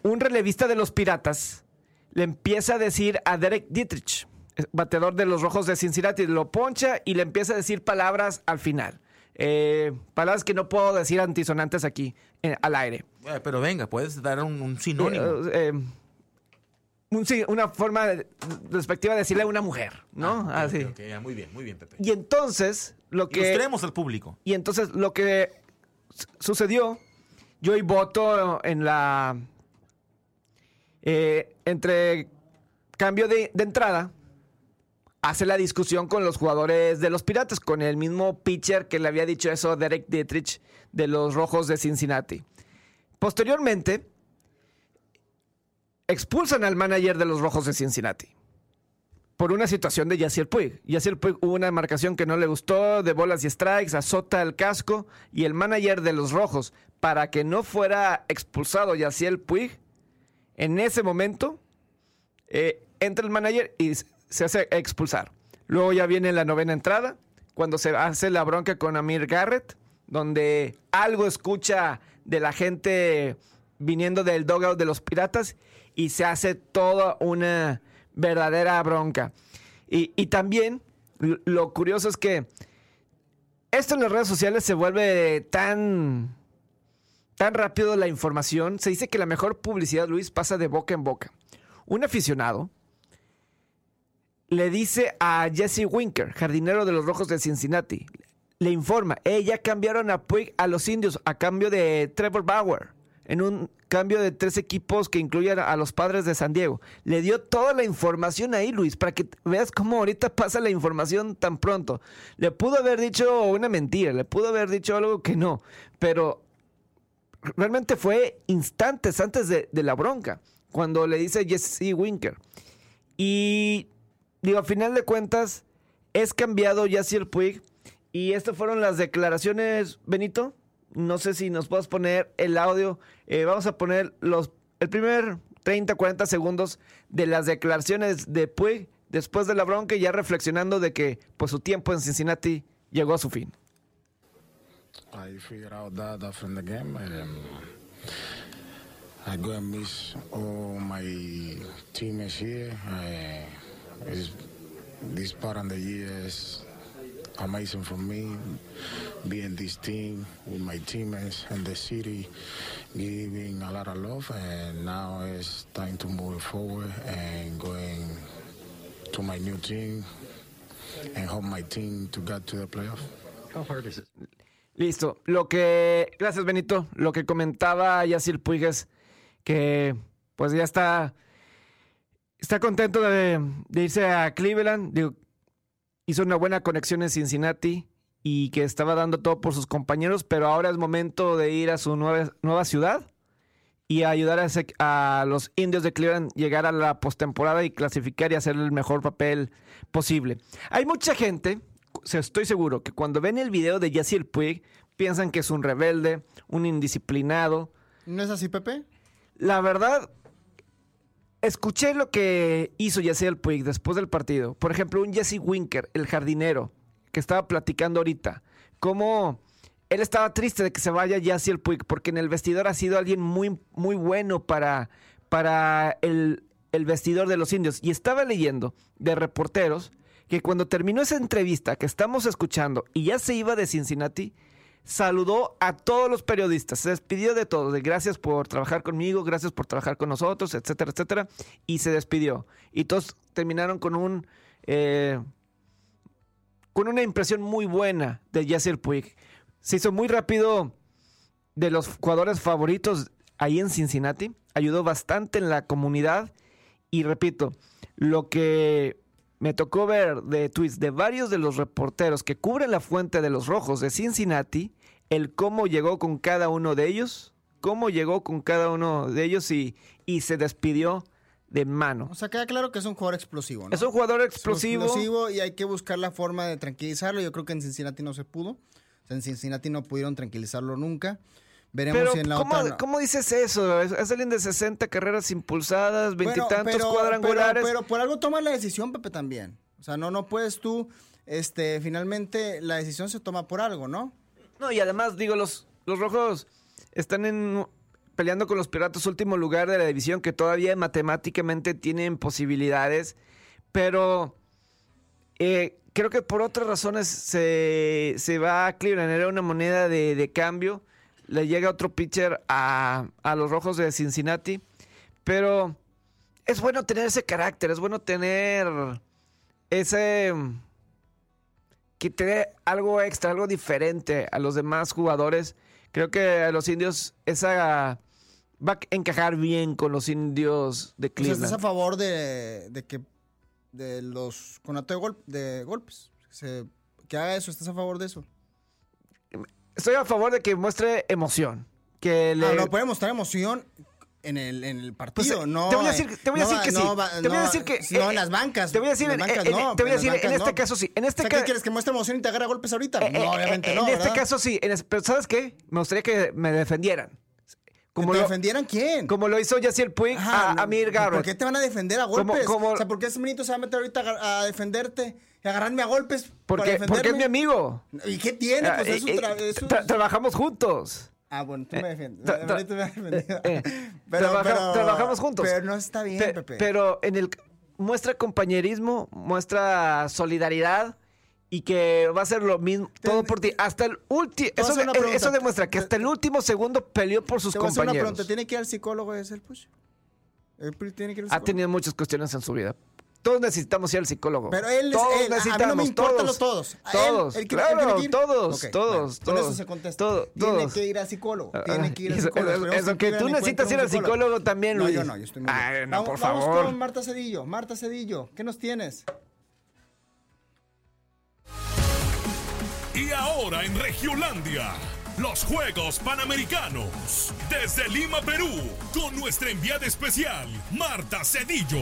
un relevista de los Piratas le empieza a decir a Derek Dietrich, bateador de los rojos de Cincinnati, lo poncha y le empieza a decir palabras al final. Eh, palabras que no puedo decir antisonantes aquí eh, al aire. Eh, pero venga, puedes dar un, un sinónimo. Un sí- una forma despectiva de decirle a una mujer, ¿no? Ah, Así. muy bien, muy bien, Pepe. Y entonces, lo que. Ilustremos al público. Y entonces, lo que su- sucedió, yo y voto en la. entre cambio de, de entrada, hace la discusión con los jugadores de los Piratas, con el mismo pitcher que le había dicho eso, Derek Dietrich, de los Rojos de Cincinnati. Posteriormente, expulsan al manager de los Rojos de Cincinnati por una situación de Yaciel Puig. Yaciel Puig hubo una marcación que no le gustó, de bolas y strikes, azota el casco y el manager de los Rojos, para que no fuera expulsado Yaciel Puig, en ese momento eh, entra el manager y se hace expulsar. Luego ya viene la novena entrada, cuando se hace la bronca con Amir Garrett, donde algo escucha de la gente viniendo del dugout de los piratas y se hace toda una verdadera bronca. Y, también lo curioso es que esto en las redes sociales se vuelve tan, tan rápido la información. Se dice que la mejor publicidad, Luis, pasa de boca en boca. Un aficionado le dice a Jesse Winker, jardinero de los Rojos de Cincinnati, le informa, "Eh, cambiaron a Puig a los indios a cambio de Trevor Bauer, en un cambio de tres equipos que incluyen a los padres de San Diego. Le dio toda la información ahí, Luis, para que veas cómo ahorita pasa la información tan pronto. Le pudo haber dicho una mentira, le pudo haber dicho algo que no, pero realmente fue instantes antes de, de la bronca, cuando le dice Jesse Winker. Y digo, a final de cuentas, es cambiado Yacier Puig. Y estas fueron las declaraciones, Benito. No sé si nos puedes poner el audio. Eh, vamos a poner los, el primer 30, 40 segundos de las declaraciones de Puig después de la bronca y ya reflexionando de que pues, su tiempo en Cincinnati llegó a su fin. I figured out that after the game. Um, I go and miss all my it's, this part of the year is amazing for me. Being this team with my teammates and the city, giving a lot of love, and now it's time to move forward and going to my new team and help my team to get to the playoff. How hard is it? Listo. Lo que. Gracias, Benito. Lo que comentaba Yacir Puig es que, pues ya está. Está contento de, de irse a Cleveland. Digo, hizo una buena conexión en Cincinnati y que estaba dando todo por sus compañeros, pero ahora es momento de ir a su nueva, nueva ciudad y ayudar a, ese- a los indios de Cleveland llegar a la postemporada y clasificar y hacer el mejor papel posible. Hay mucha gente, estoy seguro, que cuando ven el video de Yacir Puig piensan que es un rebelde, un indisciplinado. ¿No es así, Pepe? La verdad, escuché lo que hizo Yacir Puig después del partido. Por ejemplo, un Jesse Winker, el jardinero, que estaba platicando ahorita, cómo él estaba triste de que se vaya Yacir Puig, porque en el vestidor ha sido alguien muy, muy bueno para, para el, el vestidor de los indios. Y estaba leyendo de reporteros que cuando terminó esa entrevista que estamos escuchando y ya se iba de Cincinnati, saludó a todos los periodistas, se despidió de todos, de gracias por trabajar conmigo, gracias por trabajar con nosotros, etcétera, etcétera, y se despidió. Y todos terminaron con un eh, con una impresión muy buena de Yasser Puig. Se hizo muy rápido de los jugadores favoritos ahí en Cincinnati, ayudó bastante en la comunidad y repito, lo que me tocó ver de tweets de varios de los reporteros que cubren la fuente de los rojos de Cincinnati, el cómo llegó con cada uno de ellos, cómo llegó con cada uno de ellos y, y se despidió de mano. O sea, queda claro que es un jugador explosivo, ¿no? Es un jugador Es explosivo. explosivo y hay que buscar la forma de tranquilizarlo. Yo creo que en Cincinnati no se pudo. O sea, en Cincinnati no pudieron tranquilizarlo nunca. Veremos Pero, si en la ¿cómo, otra... ¿cómo dices eso? Es, es alguien de 60 carreras impulsadas, veintitantos cuadrangulares. Pero, pero por algo toma la decisión, Pepe, también. O sea, no, no puedes tú, este, finalmente la decisión se toma por algo, ¿no? No, y además, digo, los, los rojos están en, peleando con los piratas último lugar de la división, que todavía matemáticamente tienen posibilidades, pero eh, creo que por otras razones se, se va a Cleveland, era una moneda de, de cambio, le llega otro pitcher a, a los rojos de Cincinnati, pero es bueno tener ese carácter, es bueno tener ese que te dé algo extra, algo diferente a los demás jugadores. Creo que a los indios esa va a encajar bien con los indios de O sea, Cleveland. estás a favor de, de que de los conatos de, gol- de golpes. Se- que haga eso, ¿estás a favor de eso? Estoy a favor de que muestre emoción. Que le... Ah, no puede mostrar emoción en el, en el partido, Pues, no. te voy a eh, decir, te voy a decir que sí. no te voy a decir que No, eh, en las bancas. Te voy a decir, en las en- bancas en- no, te voy a decir, en este caso sí. En este O sea, ¿qué ca- quieres que muestre emoción y te agarre a golpes ahorita? Eh, no, eh, obviamente eh, no. En este caso sí. En es- pero ¿sabes qué? Me gustaría que me defendieran. Como ¿Te lo, defendieran quién? Como lo hizo Yaciel Puig Ajá, a, a Mir Garrett. ¿Por qué te van a defender a golpes? como- O sea, ¿por qué ese minito se va a meter ahorita a defenderte y agarrarme a golpes? para Porque, porque es mi amigo. ¿Y qué tiene? Pues Ah, es un eh, tra- eh, es un- tra- trabajamos juntos. Ah, bueno, tú me defiendes. tra- tra- Ahorita me has defendido. Eh, Pero- trabaja- pero- trabajamos juntos. Pero no está bien, Pe- Pepe. Pero en el muestra compañerismo, muestra solidaridad y que va a ser lo mismo todo por ti. Hasta el último. Eso, de- demuestra que hasta el último segundo peleó por sus Te hacer una compañeros. pregunta. ¿Tiene que ir al psicólogo ese el push? ¿El Push tiene que ir al Ha tenido muchas cuestiones en su vida. Todos necesitamos ir al psicólogo. Pero él es todos él. A mí no necesitamos, me importan todos, los todos. Todos, él claro, que todos, todos, bueno, Con todos. eso se contesta. todo- Tiene todos. que ir al psicólogo. Ah, Tiene que ir al psicólogo. eso- que tú necesitas ir al psicólogo. psicólogo también, No, Luis. yo no, yo estoy muy bien. Ay, no, vamos, por vamos favor. con Marta Cedillo. Marta Cedillo, ¿qué nos tienes? Y ahora en Regiolandia, los Juegos Panamericanos. Desde Lima, Perú, con nuestra enviada especial, Marta Cedillo.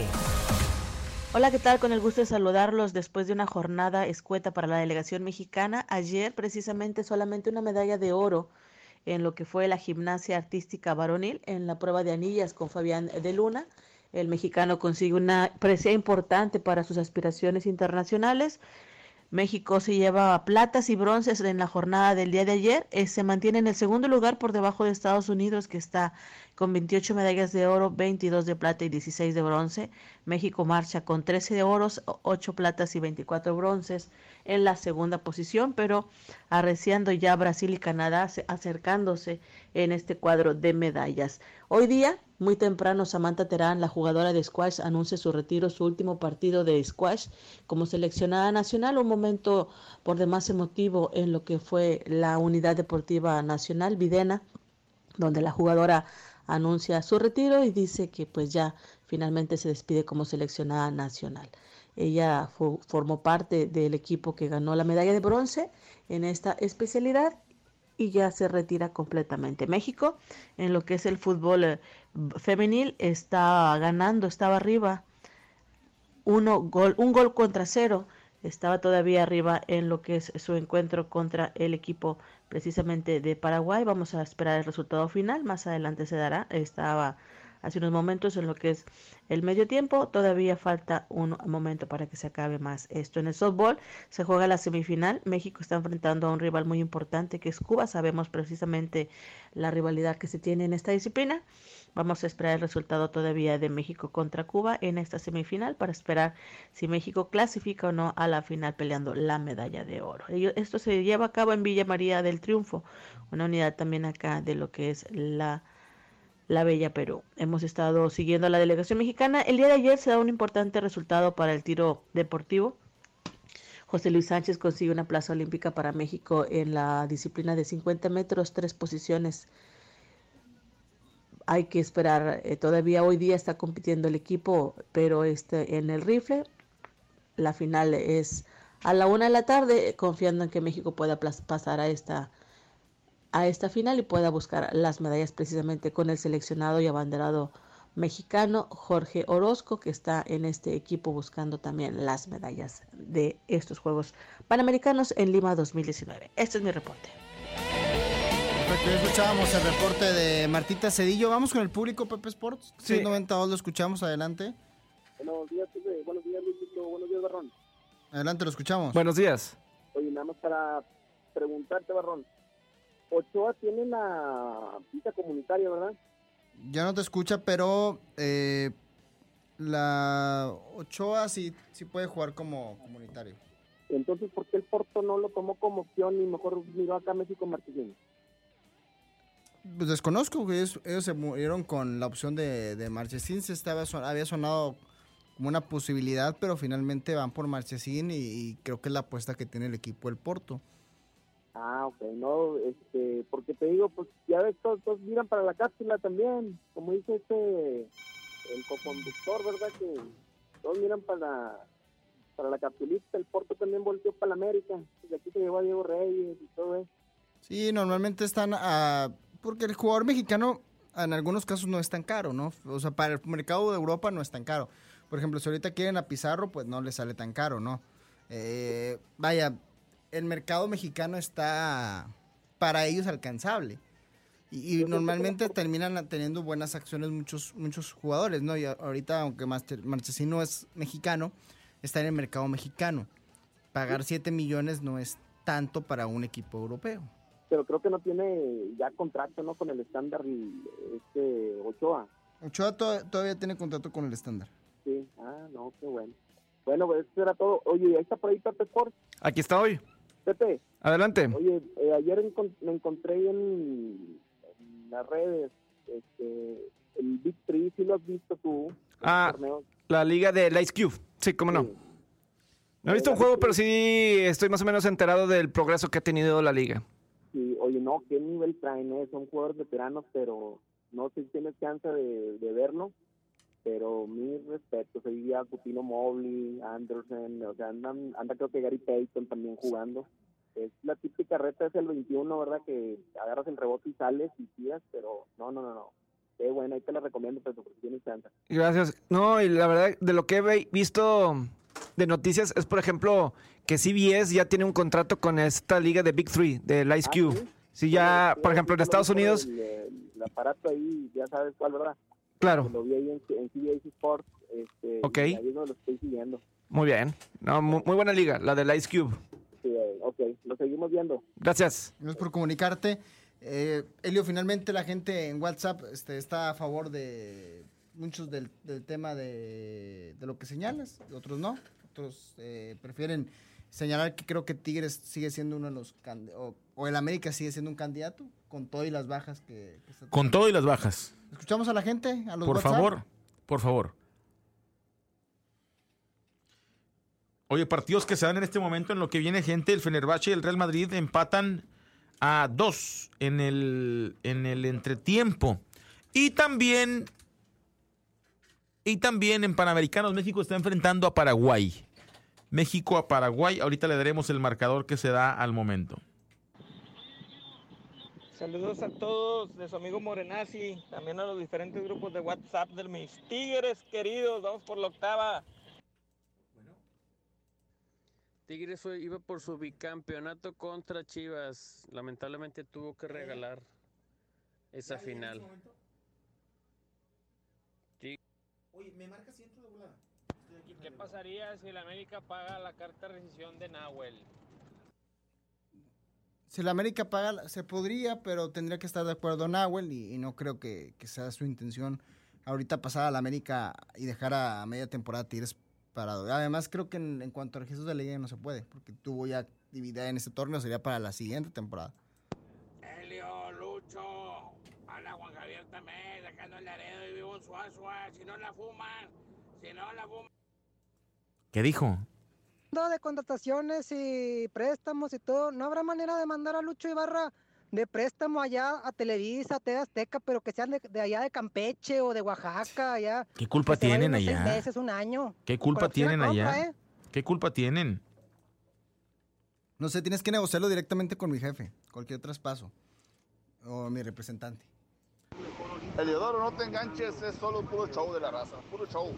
Hola, ¿qué tal? Con el gusto de saludarlos después de una jornada escueta para la delegación mexicana. Ayer, precisamente, solamente una medalla de oro en lo que fue la gimnasia artística varonil en la prueba de anillas con Fabián de Luna. El mexicano consigue una presea importante para sus aspiraciones internacionales. México se lleva platas y bronces en la jornada del día de ayer. Eh, se mantiene en el segundo lugar por debajo de Estados Unidos, que está con 28 medallas de oro, 22 de plata y 16 de bronce. México marcha con 13 de oros, 8 platas y 24 bronces en la segunda posición, pero arreciando ya Brasil y Canadá acercándose en este cuadro de medallas. Hoy día, muy temprano, Samantha Terán, la jugadora de squash, anuncia su retiro, su último partido de squash como seleccionada nacional, un momento por demás emotivo en lo que fue la unidad deportiva nacional, Videna, donde la jugadora anuncia su retiro y dice que pues ya finalmente se despide como seleccionada nacional. Ella formó parte del equipo que ganó la medalla de bronce en esta especialidad y ya se retira completamente. México, en lo que es el fútbol eh, femenil, está ganando, estaba arriba, uno, gol, un gol contra cero, estaba todavía arriba en lo que es su encuentro contra el equipo precisamente de Paraguay. Vamos a esperar el resultado final, más adelante se dará. Estaba hace unos momentos en lo que es el medio tiempo. Todavía falta un momento para que se acabe más esto. En el softball se juega la semifinal. México está enfrentando a un rival muy importante que es Cuba. Sabemos precisamente la rivalidad que se tiene en esta disciplina. Vamos a esperar el resultado todavía de México contra Cuba en esta semifinal para esperar si México clasifica o no a la final peleando la medalla de oro. Esto se lleva a cabo en Villa María del Triunfo, una unidad también acá de lo que es la la Bella Perú. Hemos estado siguiendo a la delegación mexicana. El día de ayer se da un importante resultado para el tiro deportivo. José Luis Sánchez consigue una plaza olímpica para México en la disciplina de 50 metros, tres posiciones. Hay que esperar, eh, todavía hoy día está compitiendo el equipo, pero este, en el rifle la final es a la una de la tarde, confiando en que México pueda pasar a esta a esta final y pueda buscar las medallas precisamente con el seleccionado y abanderado mexicano Jorge Orozco, que está en este equipo buscando también las medallas de estos Juegos Panamericanos en Lima 2019. Este es mi reporte. Perfecto, escuchábamos el reporte de Martita Cedillo. Vamos con el público, Pepe Sports. Sí. 92 lo escuchamos, adelante. Buenos días, Pepe. Buenos días, Luisito. Buenos días, Barrón. Adelante, lo escuchamos. Buenos días. Oye, nada más para preguntarte, Barrón. Ochoa tiene la visa comunitaria, ¿verdad? Ya no te escucha, pero eh, la Ochoa sí, sí puede jugar como comunitario. Entonces, ¿por qué el Porto no lo tomó como opción y mejor miró acá a México Martínez? Pues desconozco, que ellos, ellos se murieron con la opción de, de Marchesín. Se estaba, había sonado como una posibilidad, pero finalmente van por Marchesín y, y creo que es la apuesta que tiene el equipo del Porto. Ah, ok, no, este, porque te digo, pues ya ves, todos, todos miran para la cápsula también, como dice este, el coconductor, ¿verdad? Que todos miran para, para la capsulita, el Porto también volteó para la América, y aquí se llevó a Diego Reyes y todo eso. Sí, normalmente están a... Porque el jugador mexicano en algunos casos no es tan caro, ¿no? O sea, para el mercado de Europa no es tan caro. Por ejemplo, si ahorita quieren a Pizarro, pues no les sale tan caro, ¿no? Eh, vaya, el mercado mexicano está para ellos alcanzable. Y, y normalmente terminan teniendo buenas acciones muchos muchos jugadores, ¿no? Y ahorita, aunque Master- Marchesín no es mexicano, está en el mercado mexicano. Pagar 7 millones no es tanto para un equipo europeo. Pero creo que no tiene ya contrato, ¿no? Con el estándar, este, Ochoa. Ochoa to- todavía tiene contrato con el estándar. Sí, ah, no, qué bueno. Bueno, pues eso era todo. Oye, ahí está por ahí Pepe Sport. Aquí está hoy. Pepe, Adelante. Oye, eh, ayer me encontré en, en las redes este, el Big Three, ¿sí lo has visto tú? Ah, torneo. la liga de Ice Cube. Sí, cómo no. No he visto un juego, pero sí estoy más o menos enterado del progreso que ha tenido la liga. Sí, oye, no, qué nivel traen, eh? son jugadores veteranos, pero no sé si tienes chance de, de verlo, pero mis respetos, ahí a Cutino Mobley, Anderson, o sea, andan, anda creo que Gary Payton también jugando. Es la típica reta, es el 21, ¿verdad? Que agarras el rebote y sales y tiras, pero no, no, no, no. Qué bueno, ahí te la recomiendo, pero porque tienes chance. Gracias. No, y la verdad, de lo que he visto de noticias es, por ejemplo, que CBS ya tiene un contrato con esta liga de Big Three, del Ice Ah, Cube. ¿sí? Sí, ya, Sí, por ejemplo, en Estados Unidos, El, el aparato ahí, ya sabes cuál, ¿verdad? Claro. Lo vi ahí en, en CBS Sports, este, Ok. ahí donde lo estoy siguiendo. Muy bien. No, mu- muy, buena liga, la del Ice Cube. Sí, ok, lo seguimos viendo. Gracias. Gracias por comunicarte. Eh, Elio, finalmente la gente en WhatsApp este, está a favor de muchos del, del tema de, de lo que señalas, otros no. Otros eh, prefieren señalar que creo que Tigres sigue siendo uno de los o, o el América sigue siendo un candidato con todo y las bajas que, que está Con todo y las bajas. Escuchamos a la gente, a los Por WhatsApp. favor, por favor. Oye, partidos que se dan en este momento en lo que viene gente, el Fenerbahce y el Real Madrid empatan a dos en el, en el entretiempo. Y también, y también en Panamericanos México está enfrentando a Paraguay. México a Paraguay, ahorita le daremos el marcador que se da al momento. Saludos a todos de su amigo Morenazzi, también a los diferentes grupos de WhatsApp de mis tigres queridos, vamos por la octava. Tigres iba por su bicampeonato contra Chivas. Lamentablemente tuvo que regalar esa final. Oye, me marca ciento de volada. ¿Qué pasaría si el América paga la carta de rescisión de Nahuel? Si la América paga, se podría, pero tendría que estar de acuerdo Nahuel y, y no creo que, que sea su intención ahorita pasar a la América y dejar a media temporada Tigres parado. Además, creo que en, en cuanto a registros de la liga no se puede, porque tuvo ya actividad en este torneo, sería para la siguiente temporada. Helio, Lucho, habla Juan Javier también, sacando el Laredo y vivo en Suazua. Si no la fuman, si no la fuman. ¿Qué dijo? de contrataciones y préstamos y todo, ¿no habrá manera de mandar a Lucho Ibarra de préstamo allá a Televisa, a TV Azteca, pero que sean de, de allá de Campeche o de Oaxaca, allá? ¿Qué culpa Que tienen seis allá? meses, un año. ¿Qué culpa tienen compra, allá? ¿eh? ¿Qué culpa tienen? No sé, tienes que negociarlo directamente con mi jefe, cualquier traspaso, o mi representante. Eliodoro, no te enganches, es solo un puro show de la raza, puro show.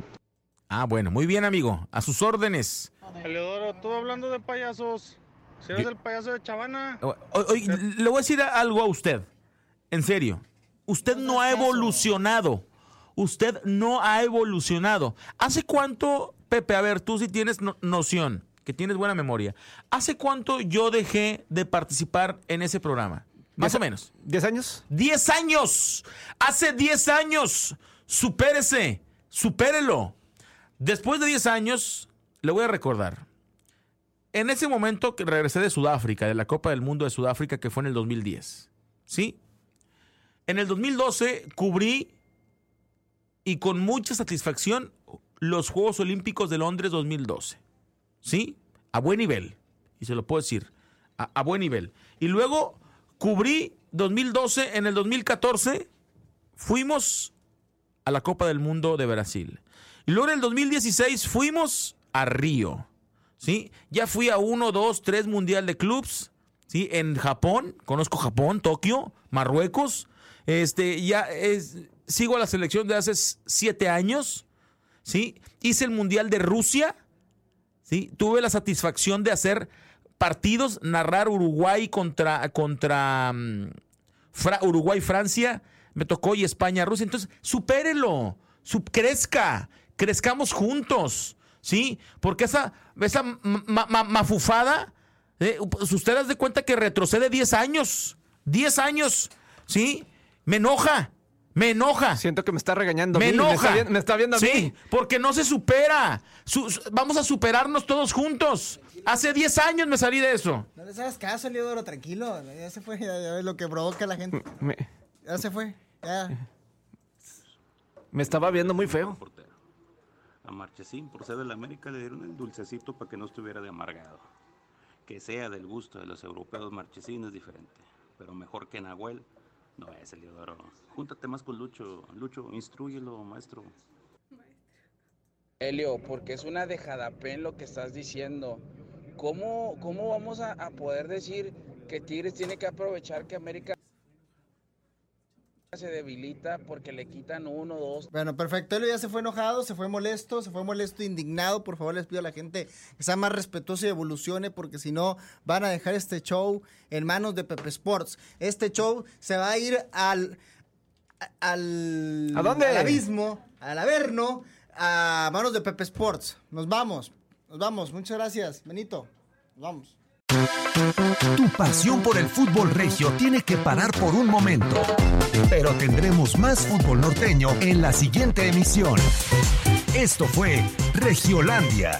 Ah, bueno, muy bien, amigo. A sus órdenes. Eleodoro, tú hablando de payasos, si eres Yo- el payaso de Chavana. O- o- oye, le voy a decir algo a usted. En serio. Usted no ha evolucionado. Usted no ha evolucionado. ¿Hace cuánto, Pepe? A ver, tú sí tienes no- noción, que tienes buena memoria. ¿Hace cuánto yo dejé de participar en ese programa? Más o menos. ¿Diez años? ¡Diez años! Hace diez años. Supérese. Supérelo. Después de 10 años, le voy a recordar. En ese momento que regresé de Sudáfrica, de la Copa del Mundo de Sudáfrica, que fue en el 2010. ¿Sí? En el 2012 cubrí y con mucha satisfacción los Juegos Olímpicos de Londres 2012. ¿Sí? A buen nivel. Y se lo puedo decir. A, a buen nivel. Y luego cubrí 2012. En el 2014 fuimos a la Copa del Mundo de Brasil. Y luego en el 2016 fuimos a Río. ¿Sí? Ya fui a uno, dos, tres Mundial de Clubs. ¿Sí? En Japón, conozco Japón, Tokio, Marruecos. Este, ya sigo a la selección de hace siete años. ¿Sí? Hice el Mundial de Rusia. ¿Sí? Tuve la satisfacción de hacer partidos, narrar Uruguay contra, contra mm, Fra- Uruguay-Francia, me tocó y España-Rusia. Entonces, supérelo, sup- crezca, crezcamos juntos, ¿sí? Porque esa, esa ma- ma- ma- mafufada, eh, pues usted haz de cuenta que retrocede 10 años, 10 años, ¿sí? Me enoja. Me enoja. Siento que me está regañando. a Me mí, me está enoja. me está viendo a sí, mí. porque no se supera. Su- su- vamos a superarnos todos juntos. Hace 10 años me salí de eso. No les hagas caso, Eliodoro, tranquilo. Ya se fue, ya, ya ves lo que provoca la gente. Me, Ya se fue, ya. me estaba viendo muy feo. A Marchesín, por ser del América, le dieron el dulcecito para que no estuviera de amargado. Que sea del gusto de los europeos, Marchesín es diferente. Pero mejor que Nahuel, no es Eliodoro. Júntate más con Lucho. Lucho, instruyelo, maestro. Helio, porque es una dejadapén lo que estás diciendo. ¿Cómo, cómo vamos a, a poder decir que Tigres tiene que aprovechar que América se debilita porque le quitan uno, dos, Bueno, perfecto. Elio ya se fue enojado, se fue molesto, se fue molesto, indignado. Por favor, les pido a la gente que sea más respetuosa y evolucione, porque si no, van a dejar este show en manos de Pepe Sports. Este show se va a ir al. al. ¿A dónde? Al abismo, al averno, a manos de Pepe Sports. Nos vamos. Nos vamos, muchas gracias, Benito. Nos vamos. Tu pasión por el fútbol regio tiene que parar por un momento. Pero tendremos más fútbol norteño en la siguiente emisión. Esto fue Regiolandia.